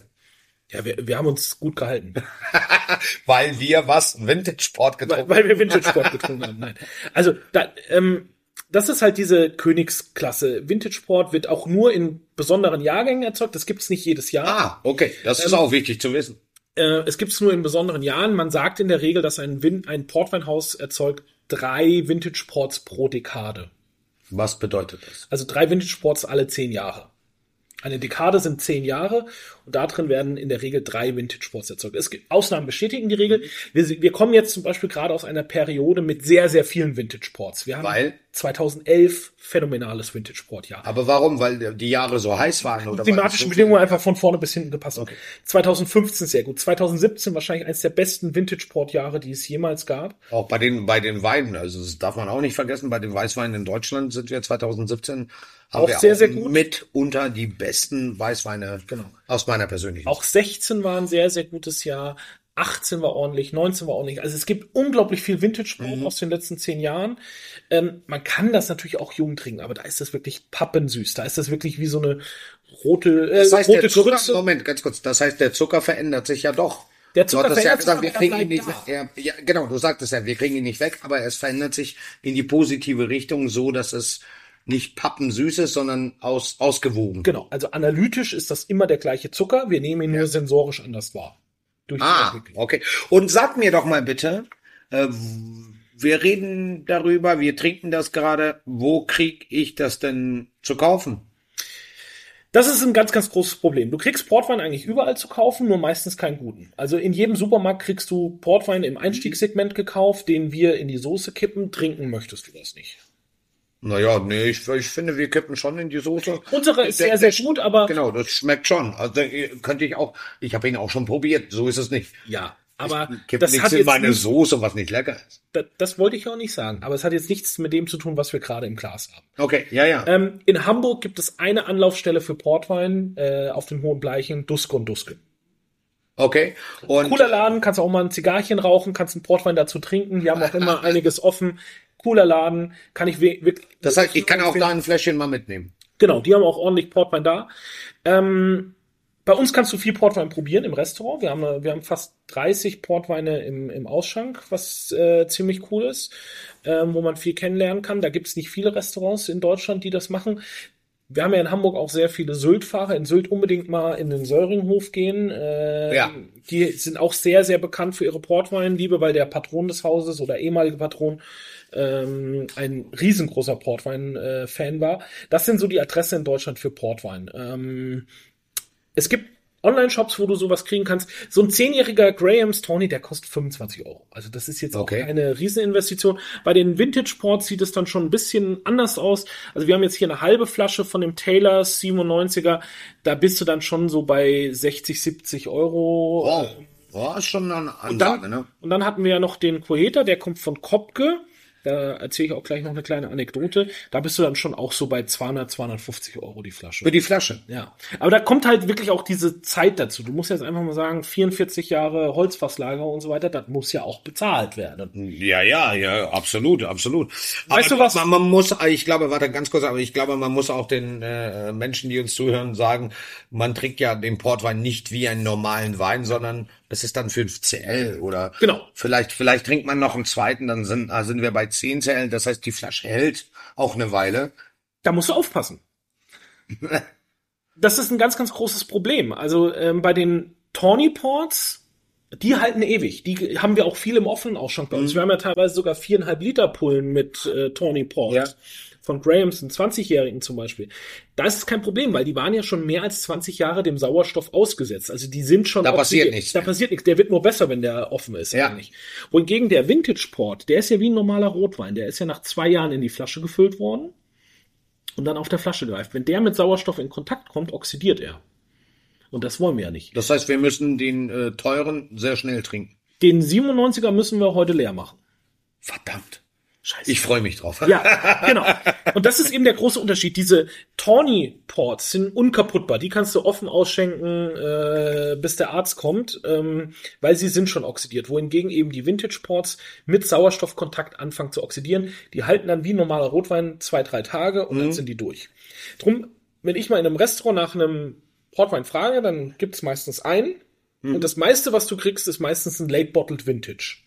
Ja, wir, wir haben uns gut gehalten, Weil wir was Vintage-Sport weil, getrunken weil wir Vintage Sport getrunken haben. Nein. Also, da, ähm, das ist halt diese Königsklasse. Vintage Sport wird auch nur in besonderen Jahrgängen erzeugt. Das gibt's nicht jedes Jahr. Ah, okay. Das Ähm, ist auch wichtig zu wissen. Äh, es gibt es nur in besonderen Jahren. Man sagt in der Regel, dass ein, Win ein Portweinhaus erzeugt drei Vintage Ports pro Dekade. Was bedeutet das? Also drei Vintage Ports alle zehn Jahre. Eine Dekade sind zehn Jahre und da drin werden in der Regel drei Vintage Ports erzeugt. Es gibt Ausnahmen bestätigen die Regel. Wir, wir kommen jetzt zum Beispiel gerade aus einer Periode mit sehr, sehr vielen Vintage Ports. Wir haben Weil? 2011 phänomenales Vintage Port Jahr. Aber warum? Weil die Jahre so heiß waren oder klimatischen weil- Bedingungen einfach von vorne bis hinten gepasst. 2015 sehr gut. 2017 wahrscheinlich eines der besten Vintage-Port-Jahre, die es jemals gab. Auch bei den, bei den Weinen, also das darf man auch nicht vergessen, bei den Weißweinen in Deutschland sind wir 2017 haben Auch wir sehr, sehr gut. mit unter die besten Weißweine Genau. aus meiner persönlichen. Auch 16 war ein sehr, sehr gutes Jahr. 18 war ordentlich, 19 war ordentlich. Also es gibt unglaublich viel Vintage-Port Mhm. aus den letzten zehn Jahren. Ähm, man kann das natürlich auch jung trinken, aber da ist das wirklich pappensüß. Da ist das wirklich wie so eine rote, äh, das heißt, rote der Zucker, Grütze. Moment, ganz kurz, das heißt, der Zucker verändert sich ja doch. Der Zucker du hattest ja verändert sich, gesagt, wir kriegen ihn nicht weg. Ja, ja, genau, du sagtest ja, wir kriegen ihn nicht weg, aber es verändert sich in die positive Richtung, so dass es nicht pappensüß ist, sondern aus, ausgewogen. Genau, also analytisch ist das immer der gleiche Zucker. Wir nehmen ihn nur sensorisch anders wahr. Ah, okay. Und sag mir doch mal bitte, äh, wir reden darüber, wir trinken das gerade. Wo krieg ich das denn zu kaufen? Das ist ein ganz, ganz großes Problem. Du kriegst Portwein eigentlich überall zu kaufen, nur meistens keinen guten. Also in jedem Supermarkt kriegst du Portwein im Einstiegssegment gekauft, den wir in die Soße kippen. Trinken möchtest du das nicht. Naja, nee, ich, ich finde, wir kippen schon in die Soße. Unsere ist Der- sehr, sehr gut, aber Genau, das schmeckt schon. Also äh, könnte ich auch, ich habe ihn auch schon probiert, so ist es nicht. ja, aber Ich kippe das nichts hat in meine nicht, Soße, was nicht lecker ist. das, das wollte ich auch nicht sagen. Aber es hat jetzt nichts mit dem zu tun, was wir gerade im Glas haben. Okay, ja, ja. Ähm, in Hamburg gibt es eine Anlaufstelle für Portwein äh, auf den Hohen Bleichen, Duske und Duske. Okay. Und Cooler Laden, kannst auch mal ein Zigarrchen rauchen, kannst einen Portwein dazu trinken. Die haben auch immer einiges offen. Cooler Laden, kann ich wirklich. das heißt, ich kann auch da ein Fläschchen mal mitnehmen. Genau, die haben auch ordentlich Portwein da. Ähm, bei uns kannst du viel Portwein probieren im Restaurant. Wir haben, äh, wir haben fast 30 Portweine im, im Ausschank, was äh, ziemlich cool ist, ähm, wo man viel kennenlernen kann. Da gibt es nicht viele Restaurants in Deutschland, die das machen. Wir haben ja in Hamburg auch sehr viele Sylt-Fahrer. In Sylt unbedingt mal in den Söringhof gehen. Äh, Ja. Die sind auch sehr, sehr bekannt für ihre Portweinliebe, weil der Patron des Hauses oder ehemalige Patron ähm, ein riesengroßer Portwein-Fan war. Das sind so die Adresse in Deutschland für Portwein. Ähm, es gibt Online-Shops, wo du sowas kriegen kannst. So ein zehnjähriger Graham's Tony, der kostet 25 Euro. Also das ist jetzt Okay. auch keine Rieseninvestition. Bei den Vintage-Ports sieht es dann schon ein bisschen anders aus. Also wir haben jetzt hier eine halbe Flasche von dem Taylor 97er. Da bist du dann schon so bei 60, 70 Euro. Wow. Ja, ist schon eine Und dann, Ansage, ne? und dann hatten wir ja noch den Coheta, der kommt von Kopke. Da erzähle ich auch gleich noch eine kleine Anekdote. Da bist du dann schon auch so bei 200, 250 Euro die Flasche. Für die Flasche. Ja, aber da kommt halt wirklich auch diese Zeit dazu. Du musst jetzt einfach mal sagen, 44 Jahre Holzfasslager und so weiter, das muss ja auch bezahlt werden. Ja, ja, ja, absolut, absolut. Weißt aber du was? Man, man muss, ich glaube, warte ganz kurz, aber ich glaube, man muss auch den äh, Menschen, die uns zuhören, sagen, man trinkt ja den Portwein nicht wie einen normalen Wein, sondern es ist dann 5 CL oder Genau. vielleicht, vielleicht trinkt man noch einen zweiten, dann sind, ah, sind wir bei 10 CL. Das heißt, die Flasche hält auch eine Weile. Da musst du aufpassen. Das ist ein ganz, ganz großes Problem. Also ähm, bei den Tawny Ports, die halten ewig. Die haben wir auch viel im offenen Ausschank bei uns. Wir haben ja teilweise sogar viereinhalb Liter Pullen mit äh, Tawny Port. Ja. Von Grahams, einen 20-Jährigen zum Beispiel. Da ist es kein Problem, weil die waren ja schon mehr als 20 Jahre dem Sauerstoff ausgesetzt. Also die sind schon. Da passiert nichts Da passiert nichts. Der wird nur besser, wenn der offen ist. Ja. Eigentlich. Wohingegen der Vintage Port, der ist ja wie ein normaler Rotwein. Der ist ja nach zwei Jahren in die Flasche gefüllt worden und dann auf der Flasche greift. Wenn der mit Sauerstoff in Kontakt kommt, oxidiert er. Und das wollen wir ja nicht. Das heißt, wir müssen den äh, teuren sehr schnell trinken. Den 97er müssen wir heute leer machen. Verdammt. Scheiße. Ich freue mich drauf. ja, genau. Und das ist eben der große Unterschied. Diese Tawny Ports sind unkaputtbar. Die kannst du offen ausschenken, äh, bis der Arzt kommt, ähm, weil sie sind schon oxidiert. Wohingegen eben die Vintage Ports mit Sauerstoffkontakt anfangen zu oxidieren. Die halten dann wie normaler Rotwein zwei, drei Tage und dann sind die durch. Drum, wenn ich mal in einem Restaurant nach einem Portwein frage, dann gibt's meistens einen. Und das meiste, was du kriegst, ist meistens ein Late Bottled Vintage.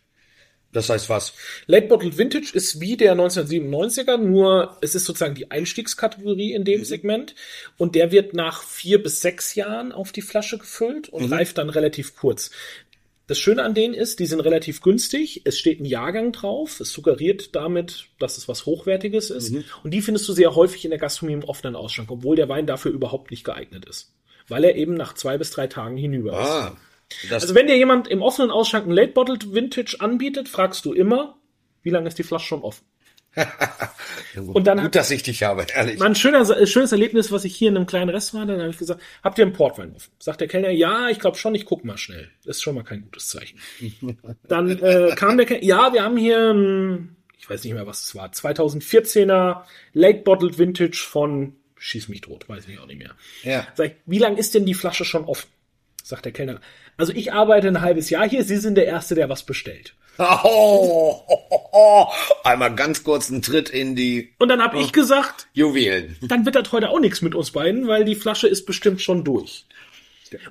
Das heißt was? Late Bottled Vintage ist wie der 1997er, nur es ist sozusagen die Einstiegskategorie in dem Segment und der wird nach vier bis sechs Jahren auf die Flasche gefüllt und reift dann relativ kurz. Das Schöne an denen ist, die sind relativ günstig. Es steht ein Jahrgang drauf. Es suggeriert damit, dass es was Hochwertiges ist. Und die findest du sehr häufig in der Gastronomie im offenen Ausschank, obwohl der Wein dafür überhaupt nicht geeignet ist. Weil er eben nach zwei bis drei Tagen hinüber ist. Das, Also wenn dir jemand im offenen Ausschank ein Late Bottled Vintage anbietet, fragst du immer, wie lange ist die Flasche schon offen? und dann gut, dass ich dich habe, ehrlich. ein schöner, äh, schönes Erlebnis, was ich hier in einem kleinen Restaurant hatte, dann habe ich gesagt, habt ihr einen Portwein offen? Sagt der Kellner, ja, ich glaube schon, ich guck mal schnell. Das ist schon mal kein gutes Zeichen. Dann äh, kam der Kellner, ja, wir haben hier, ein, ich weiß nicht mehr, was es war, 2014er Late Bottled Vintage von Schieß mich tot, weiß ich auch nicht mehr. Ja. Sag ich, wie lange ist denn die Flasche schon offen? Sagt der Kellner. Also ich arbeite ein halbes Jahr hier, Sie sind der Erste, der was bestellt. Oh, oh, oh. Einmal ganz kurz einen Tritt in die Und dann habe ich gesagt, Juwelen. dann wird das heute auch nichts mit uns beiden, weil die Flasche ist bestimmt schon durch.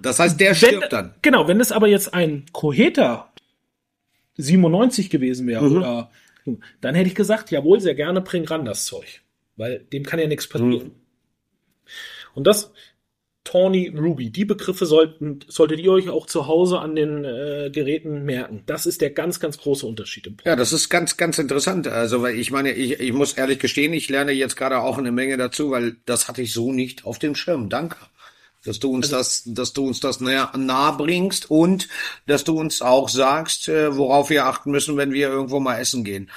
Das heißt, der Wenn, stirbt dann. Genau, wenn es aber jetzt ein Koheta 97 gewesen wäre, Mhm. oder, dann hätte ich gesagt, jawohl, sehr gerne, bring ran das Zeug. Weil dem kann ja nichts passieren. Mhm. Und das, Tawny Ruby, die Begriffe sollten, solltet ihr euch auch zu Hause an den äh, Geräten merken. Das ist der ganz, ganz große Unterschied im Ja, das ist ganz, ganz interessant. Also, weil ich meine, ich, ich muss ehrlich gestehen, ich lerne jetzt gerade auch eine Menge dazu, weil das hatte ich so nicht auf dem Schirm. Danke. Dass du uns das, dass du uns das näher nahe bringst und dass du uns auch sagst, äh, worauf wir achten müssen, wenn wir irgendwo mal essen gehen.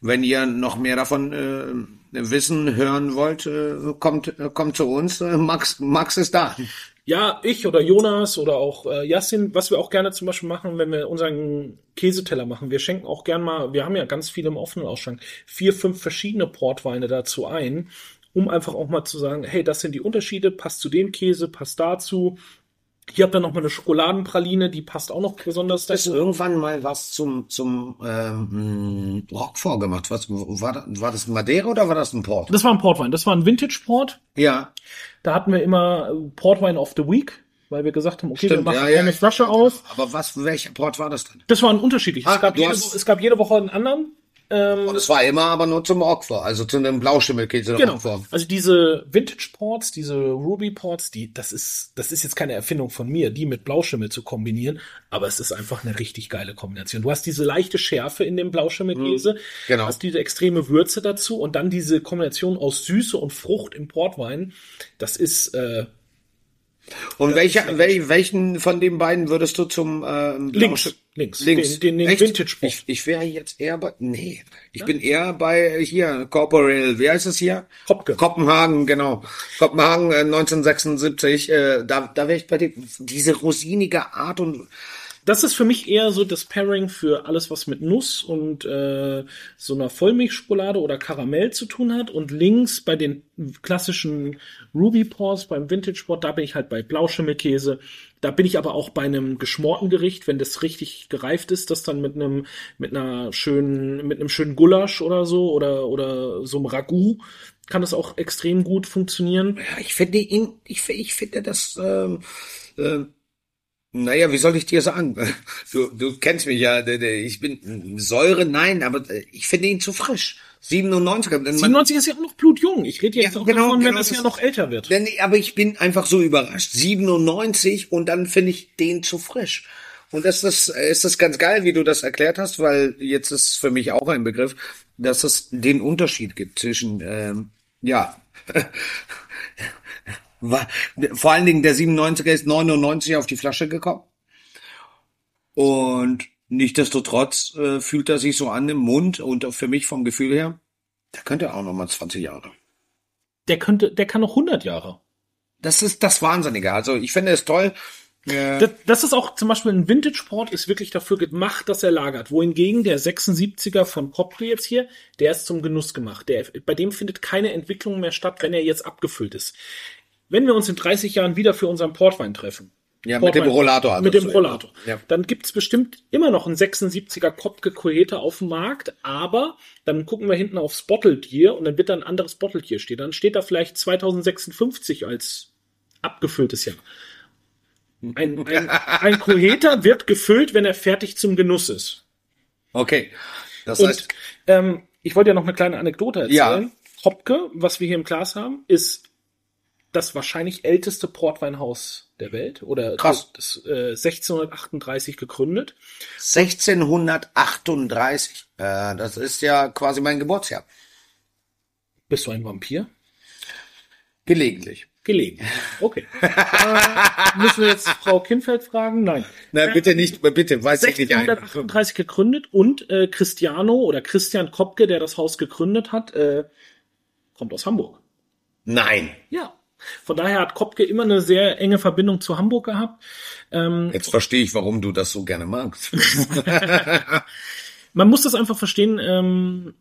Wenn ihr noch mehr davon äh, wissen, hören wollt, äh, kommt, äh, kommt zu uns. Äh, Max, Max ist da. Ja, ich oder Jonas oder auch äh, Yassin, was wir auch gerne zum Beispiel machen, wenn wir unseren Käseteller machen. Wir schenken auch gern mal, wir haben ja ganz viele im offenen Ausschank, vier, fünf verschiedene Portweine dazu ein, um einfach auch mal zu sagen, hey, das sind die Unterschiede, passt zu dem Käse, passt dazu. Hier habt ihr noch mal eine Schokoladenpraline, die passt auch noch besonders dazu. du irgendwann mal was zum, zum ähm, Rock vorgemacht? Was, war, das, war das ein Madeira oder war das ein Port? Das war ein Portwein, das war ein Vintage Port. Ja, Da hatten wir immer äh, Portwein of the Week, weil wir gesagt haben, okay, wir Stimmt, machen ja, ja. eine Flasche auf. aber was, welcher Port war das denn? Das waren unterschiedlich. Ah, es, gab du jede, hast- es gab jede Woche einen anderen. Ähm, Und es war immer aber nur zum Rockfort, also zu einem Blauschimmelkäse Genau. Rockfort. Also diese Vintage Ports, diese Ruby Ports, die, das ist, das ist jetzt keine Erfindung von mir, die mit Blauschimmel zu kombinieren, aber es ist einfach eine richtig geile Kombination. Du hast diese leichte Schärfe in dem Blauschimmelkäse, genau. hast diese extreme Würze dazu und dann diese Kombination aus Süße und Frucht im Portwein. Das ist, äh, Und welcher, wel, welchen von den beiden würdest du zum ähm, Links. Links. links, Den- den- den? Vintage Port. Ich, ich wäre jetzt eher bei, nee, ich bin eher bei hier Corporal, wie heißt es hier? Hopke. Kopenhagen, genau. Kopenhagen äh, 1976, äh, da, da wäre ich bei dir. Diese rosinige Art und das ist für mich eher so das Pairing für alles, was mit Nuss und äh, so einer Vollmilchschokolade oder Karamell zu tun hat. Und links bei den klassischen Ruby Paws beim Vintage Sport, da bin ich halt bei Blauschimmelkäse. Da bin ich aber auch bei einem geschmorten Gericht, wenn das richtig gereift ist, das dann mit einem mit einer schönen mit einem schönen Gulasch oder so oder oder so einem Ragout kann das auch extrem gut funktionieren. Ja, ich finde ihn, ich, ich finde das, ähm, äh, naja, wie soll ich dir sagen? Du, du kennst mich ja, ich bin Säure, nein, aber ich finde ihn zu frisch. 97. 97 ist ja auch noch blutjung. Ich rede jetzt ja, auch genau, davon, wenn genau, das ja noch älter wird. Denn, aber ich bin einfach so überrascht. 97 und dann finde ich den zu frisch. Und das ist, ist das ganz geil, wie du das erklärt hast, weil jetzt ist für mich auch ein Begriff, dass es den Unterschied gibt zwischen, ähm, ja, vor allen Dingen der 97er ist 99 auf die Flasche gekommen. Und Nichtsdestotrotz äh, fühlt er sich so an im Mund und für mich vom Gefühl her, der könnte auch noch mal 20 Jahre. Der könnte, der kann noch 100 Jahre. Das ist das Wahnsinnige. Also ich finde es toll. Äh das, das ist auch zum Beispiel ein Vintage-Sport ist wirklich dafür gemacht, dass er lagert. Wohingegen der 76er von Kopke jetzt hier, der ist zum Genuss gemacht. Der, bei dem findet keine Entwicklung mehr statt, wenn er jetzt abgefüllt ist. Wenn wir uns in 30 Jahren wieder für unseren Portwein treffen, ja, mit dem Rollator. Mit dem Rollator. Ja. Dann gibt's bestimmt immer noch einen 76er Kopke Coeta auf dem Markt, aber dann gucken wir hinten aufs Bottled und dann wird da ein anderes Bottled stehen. Dann steht da vielleicht 2056 als abgefülltes Jahr. Ein, ein, ein Coeta wird gefüllt, wenn er fertig zum Genuss ist. Okay. Das heißt. Und, ähm, ich wollte ja noch eine kleine Anekdote erzählen. Ja. Hopke, was wir hier im Glas haben, ist das wahrscheinlich älteste Portweinhaus der Welt oder Krass. Das, äh, 1638 gegründet. 1638. Äh, das ist ja quasi mein Geburtsjahr. Bist du ein Vampir? Gelegentlich. Gelegentlich. Okay. äh, müssen wir jetzt Frau Kinfeld fragen? Nein. Nein, bitte nicht, bitte, weiß ich nicht. 1638 gegründet und äh, Cristiano oder Christian Kopke, der das Haus gegründet hat, äh, kommt aus Hamburg. Nein. Ja. Von daher hat Kopke immer eine sehr enge Verbindung zu Hamburg gehabt. Ähm, Jetzt verstehe ich, warum du das so gerne magst. Man muss das einfach verstehen. Ähm,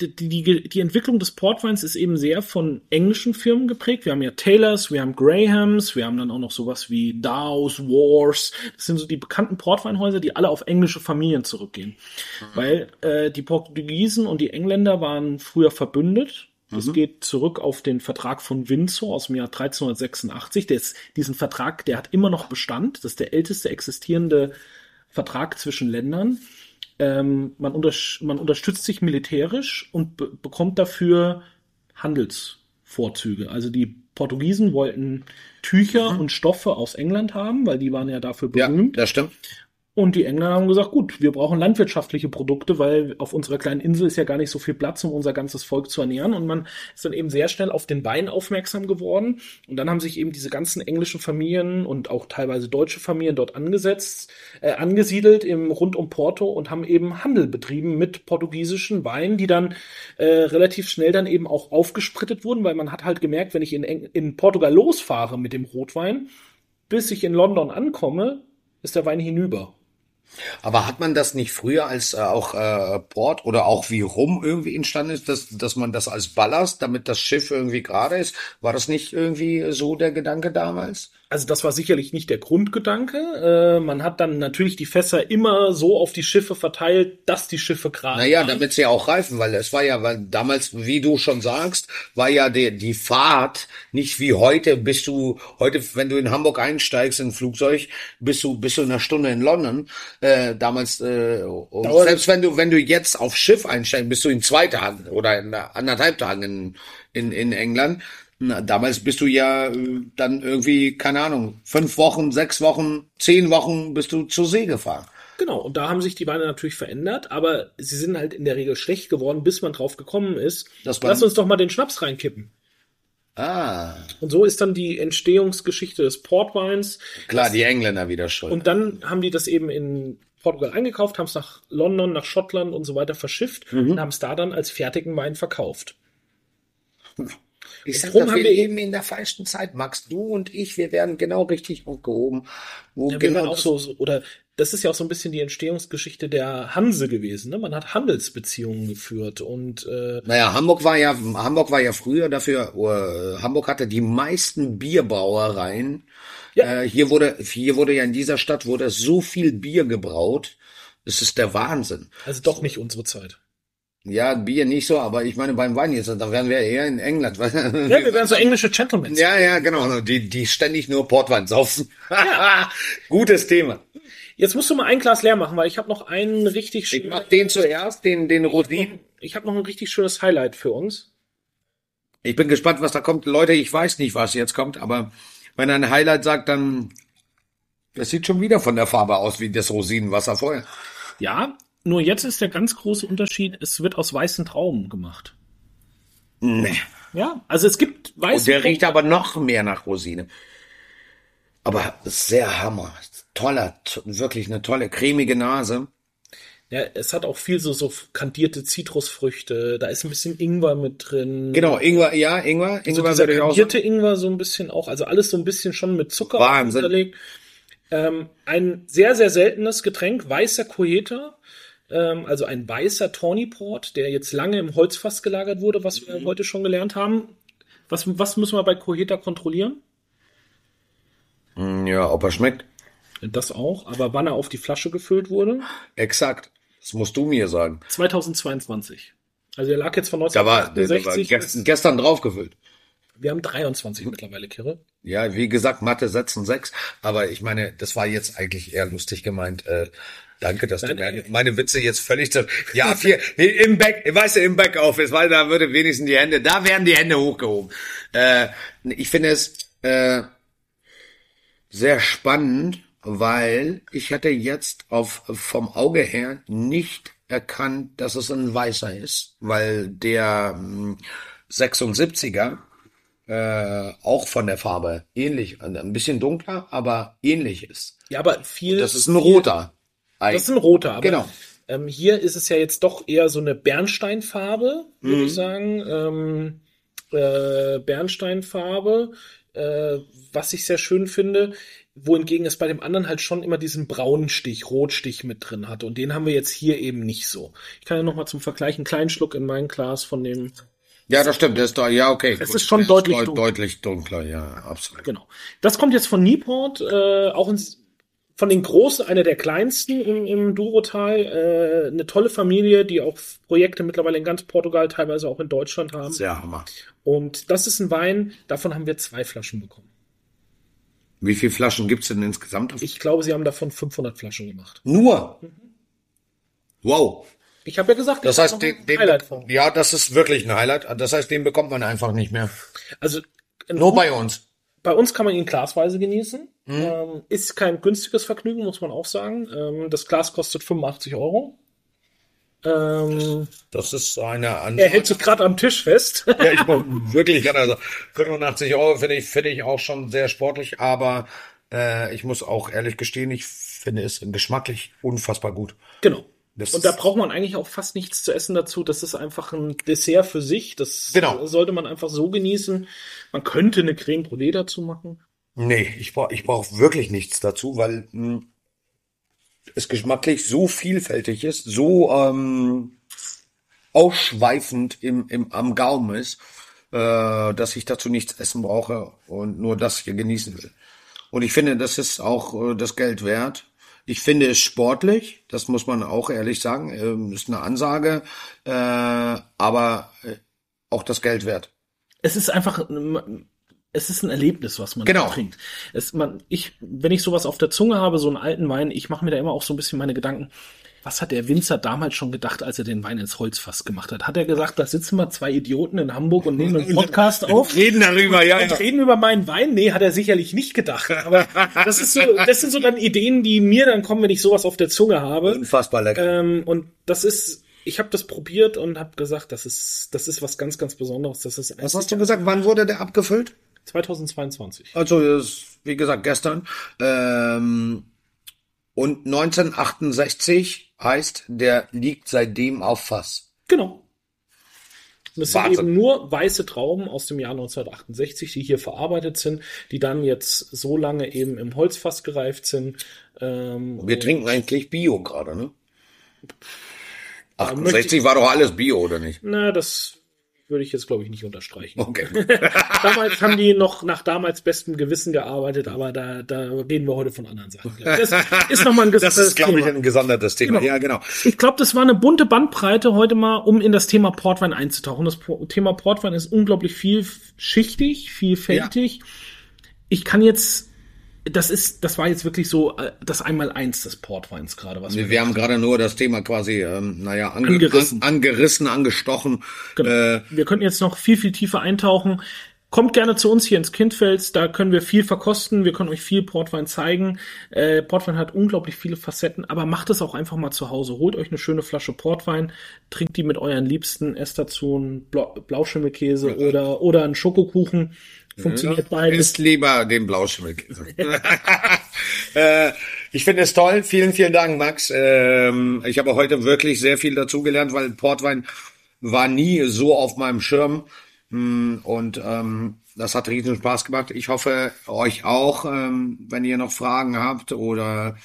die, die, die Entwicklung des Portweins ist eben sehr von englischen Firmen geprägt. Wir haben ja Taylors, wir haben Grahams, wir haben dann auch noch sowas wie Dows, Wars. Das sind so die bekannten Portweinhäuser, die alle auf englische Familien zurückgehen. Mhm. Weil äh, die Portugiesen und die Engländer waren früher verbündet das mhm. geht zurück auf den Vertrag von Windsor aus dem Jahr 1386. Der ist, diesen Vertrag, der hat immer noch Bestand. Das ist der älteste existierende Vertrag zwischen Ländern. Ähm, man, unter, man, unterstützt sich militärisch und be bekommt dafür Handelsvorzüge. Also die Portugiesen wollten Tücher mhm. und Stoffe aus England haben, weil die waren ja dafür berühmt. Ja, das stimmt. Und die Engländer haben gesagt, gut, wir brauchen landwirtschaftliche Produkte, weil auf unserer kleinen Insel ist ja gar nicht so viel Platz, um unser ganzes Volk zu ernähren. Und man ist dann eben sehr schnell auf den Wein aufmerksam geworden. Und dann haben sich eben diese ganzen englischen Familien und auch teilweise deutsche Familien dort angesetzt, äh, angesiedelt im rund um Porto und haben eben Handel betrieben mit portugiesischen Weinen, die dann äh, relativ schnell dann eben auch aufgesprittet wurden, weil man hat halt gemerkt, wenn ich in, in Portugal losfahre mit dem Rotwein, bis ich in London ankomme, ist der Wein hinüber. Aber hat man das nicht früher als äh, auch äh, Port oder auch wie Rum irgendwie entstanden ist, dass, dass man das als Ballast, damit das Schiff irgendwie gerade ist? War das nicht irgendwie so der Gedanke damals? Also das war sicherlich nicht der Grundgedanke. Äh, man hat dann natürlich die Fässer immer so auf die Schiffe verteilt, dass die Schiffe gerade. Naja, damit sie auch reifen, weil es war ja, weil damals, wie du schon sagst, war ja die, die Fahrt nicht wie heute. Bist du heute, wenn du in Hamburg einsteigst in ein Flugzeug, bist du bist du in einer Stunde in London. Äh, damals äh, selbst wenn du wenn du jetzt auf Schiff einsteigst, bist du in zwei Tagen oder in anderthalb Tagen in in, in England. Na, damals bist du ja äh, dann irgendwie, keine Ahnung, fünf Wochen, sechs Wochen, zehn Wochen bist du zur See gefahren. Genau, und da haben sich die Weine natürlich verändert, aber sie sind halt in der Regel schlecht geworden, bis man drauf gekommen ist. Lass uns doch mal den Schnaps reinkippen. Ah. Und so ist dann die Entstehungsgeschichte des Portweins. Klar, die Engländer wieder schuld. Und dann haben die das eben in Portugal eingekauft, haben es nach London, nach Schottland und so weiter verschifft mhm. und haben es da dann als fertigen Wein verkauft. Ich sag doch, wir leben in der falschen Zeit, Max. Du und ich, wir werden genau richtig aufgehoben. Wo ja, genau so, so, oder das ist ja auch so ein bisschen die Entstehungsgeschichte der Hanse gewesen. Ne? Man hat Handelsbeziehungen geführt und äh, Naja, Hamburg war ja, Hamburg war ja früher dafür, äh, Hamburg hatte die meisten Bierbrauereien. Ja. Äh, hier wurde, hier wurde ja in dieser Stadt wurde so viel Bier gebraut. Das ist der Wahnsinn. also doch nicht unsere Zeit. Ja, Bier nicht so, aber ich meine beim Wein jetzt, da wären wir eher in England. Ja, wir wären so englische Gentlemen. Ja, ja, genau. Die, die ständig nur Portwein saufen. Gutes Thema. Jetzt musst du mal ein Glas leer machen, weil ich habe noch einen richtig Ich schönen, mach den zuerst, den, den Rosinen. ich habe noch ein richtig schönes Highlight für uns. Ich bin gespannt, was da kommt. Leute, ich weiß nicht, was jetzt kommt, aber wenn er ein Highlight sagt, dann, das sieht schon wieder von der Farbe aus wie das Rosinenwasser vorher. Ja, nur jetzt ist der ganz große Unterschied, es wird aus weißen Trauben gemacht. Nee. Ja, also es gibt Und weiße der riecht aber noch mehr nach Rosine. Aber sehr Hammer. Toller, wirklich eine tolle, cremige Nase. Ja, es hat auch viel so, so kandierte Zitrusfrüchte, da ist ein bisschen Ingwer mit drin. Genau, Ingwer, ja, Ingwer, So Ingwer dieser würde ich auch kandierte. Ingwer so ein bisschen auch, also alles so ein bisschen schon mit Zucker Wahnsinn. unterlegt. Ähm, ein sehr, sehr seltenes Getränk, weißer Coeta, ähm, also ein weißer Tawny Port, der jetzt lange im Holzfass gelagert wurde, was Mhm. wir heute schon gelernt haben. Was, was müssen wir bei Coeta kontrollieren? Hm, Ja, ob er schmeckt. Das auch, aber wann er auf die Flasche gefüllt wurde? Exakt. Das musst du mir sagen. 2022. Also er lag jetzt von Da war, der, war 1968. gestern, gestern draufgefüllt. wir haben 23 mittlerweile, Kirre. Ja, wie gesagt, Mathe setzen sechs. Aber ich meine, das war jetzt eigentlich eher lustig gemeint. Äh, danke, dass du Nein, meine, meine Witze jetzt völlig zu, ja, vier, im Back, weißt du, im Backoffice, weil da würde wenigstens die Hände, da werden die Hände hochgehoben. Äh, ich finde es, äh, sehr spannend, weil ich hatte jetzt auf, vom Auge her nicht erkannt, dass es ein weißer ist, weil der hm, 76er äh, auch von der Farbe ähnlich, ein bisschen dunkler, aber ähnlich ist. Ja, aber viel. Das ist ein roter. Das ist ein roter, aber Genau. ähm, hier ist es ja jetzt doch eher so eine Bernsteinfarbe, würde Mhm. ich sagen. Ähm, äh, Bernsteinfarbe, äh, was ich sehr schön finde, wohingegen es bei dem anderen halt schon immer diesen braunen Stich, Rotstich mit drin hatte. Und den haben wir jetzt hier eben nicht so. Ich kann ja nochmal zum Vergleich einen kleinen Schluck in mein Glas von dem, Ja, das stimmt. Das ist doch, ja, okay. Es ist schon deutlich deut- dunkler. deutlich dunkler, ja, absolut. genau. Das kommt jetzt von Nieport, äh, auch ins, von den Großen, einer der kleinsten im, im Durotal, äh, eine tolle Familie, die auch Projekte mittlerweile in ganz Portugal, teilweise auch in Deutschland haben. Sehr Hammer. Und das ist ein Wein, davon haben wir zwei Flaschen bekommen. Wie viele Flaschen gibt's denn insgesamt? Ich glaube, sie haben davon 500 Flaschen gemacht. Nur. Wow. Ich habe ja gesagt, Das heißt, den, ein den, Highlight vor. ja, das ist wirklich ein Highlight. Das heißt, den bekommt man einfach nicht mehr. Also Nur bei uns. bei uns kann man ihn glasweise genießen. Mhm. Ähm, ist kein günstiges Vergnügen, muss man auch sagen. Ähm, das Glas kostet 85 Euro. Ähm, Das ist eine er andere. hält sich gerade am Tisch fest. Ja, ich muss wirklich gerne. Also 85 Euro finde ich, finde ich auch schon sehr sportlich, aber äh, ich muss auch ehrlich gestehen, ich finde es geschmacklich unfassbar gut. genau. Das Und da braucht man eigentlich auch fast nichts zu essen dazu. Das ist einfach ein Dessert für sich. Das Genau. sollte man einfach so genießen. Man könnte eine Creme Brûlée dazu machen. Nee, ich brauche ich brauch wirklich nichts dazu, weil mh, es geschmacklich so vielfältig ist, so ähm, ausschweifend im, im, am Gaumen ist, äh, dass ich dazu nichts essen brauche und nur das hier genießen will. Und ich finde, das ist auch äh, das Geld wert. Ich finde es sportlich, das muss man auch ehrlich sagen, ähm, ist eine Ansage, äh, aber äh, auch das Geld wert. es ist einfach, es ist ein Erlebnis, was man Genau. trinkt. Es, man, ich, wenn ich sowas auf der Zunge habe, so einen alten Wein, ich mache mir da immer auch so ein bisschen meine Gedanken. Was hat der Winzer damals schon gedacht, als er den Wein ins Holzfass gemacht hat? Hat er gesagt, da sitzen mal zwei Idioten in Hamburg und nehmen einen Podcast auf? Reden darüber, ja, Und reden über meinen Wein? Nee, hat er sicherlich nicht gedacht. Aber das ist so, das sind so dann Ideen, die mir dann kommen, wenn ich sowas auf der Zunge habe. Unfassbar lecker. Ähm, und das ist, ich habe das probiert und habe gesagt, das ist, das ist was ganz, ganz Besonderes. Das ist Was hast du gesagt? Wann wurde der abgefüllt? 2022. Also, ist, wie gesagt, gestern. Ähm, und 1968 heißt, der liegt seitdem auf Fass. Genau. Das sind Wahnsinn. eben nur weiße Trauben aus dem Jahr 1968, die hier verarbeitet sind, die dann jetzt so lange eben im Holzfass gereift sind. Ähm, Wir trinken eigentlich Bio gerade, ne? möchte 68 war doch alles Bio, oder nicht? na, das würde ich jetzt, glaube ich, nicht unterstreichen. Okay. damals haben die noch nach damals bestem Gewissen gearbeitet, aber da, da reden wir heute von anderen Sachen. Das ist nochmal ein Das ist, glaube ich, ein gesondertes Thema. Genau. Ja, genau. Ich glaube, das war eine bunte Bandbreite heute mal, um in das Thema Portwein einzutauchen. Das Thema Portwein ist unglaublich vielschichtig, vielfältig. Ich kann jetzt, das ist, das war jetzt wirklich so äh, das Einmaleins des Portweins gerade, was wir Wir haben gerade nur das Thema quasi, ähm, naja, ange Angerissen. An, angerissen, angestochen. Genau. Äh, wir könnten jetzt noch viel, viel tiefer eintauchen. Kommt gerne zu uns hier ins Kindfels, da können wir viel verkosten, wir können euch viel Portwein zeigen. Äh, Portwein hat unglaublich viele Facetten, aber macht es auch einfach mal zu Hause. Holt euch eine schöne Flasche Portwein, trinkt die mit euren Liebsten, esst dazu einen Blau Blauschimmelkäse oder, oder einen Schokokuchen. Funktioniert beides. Isst lieber den Blauschimmelkäse. äh, ich finde es toll. Vielen, vielen Dank, Max. Ähm, ich habe heute wirklich sehr viel dazugelernt, weil Portwein war nie so auf meinem Schirm. Mm, Und ähm, das hat riesen Spaß gemacht. Ich hoffe, euch auch. Ähm, wenn ihr noch Fragen habt oder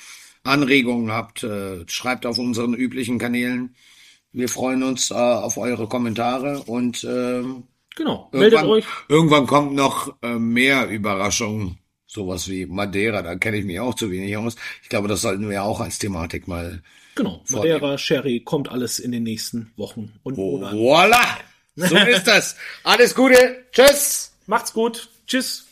Anregungen habt, äh, schreibt auf unseren üblichen Kanälen. Wir freuen uns äh, auf eure Kommentare und ähm, Genau, meldet Irgendwann, euch. irgendwann kommt noch äh, mehr Überraschungen. Sowas wie Madeira, da kenne ich mich auch zu wenig aus. Ich glaube, das sollten wir auch als Thematik mal. Genau, Madeira, Sherry, kommt alles in den nächsten Wochen und Monaten. Voila! So ist das. Alles Gute. Tschüss. Macht's gut. Tschüss.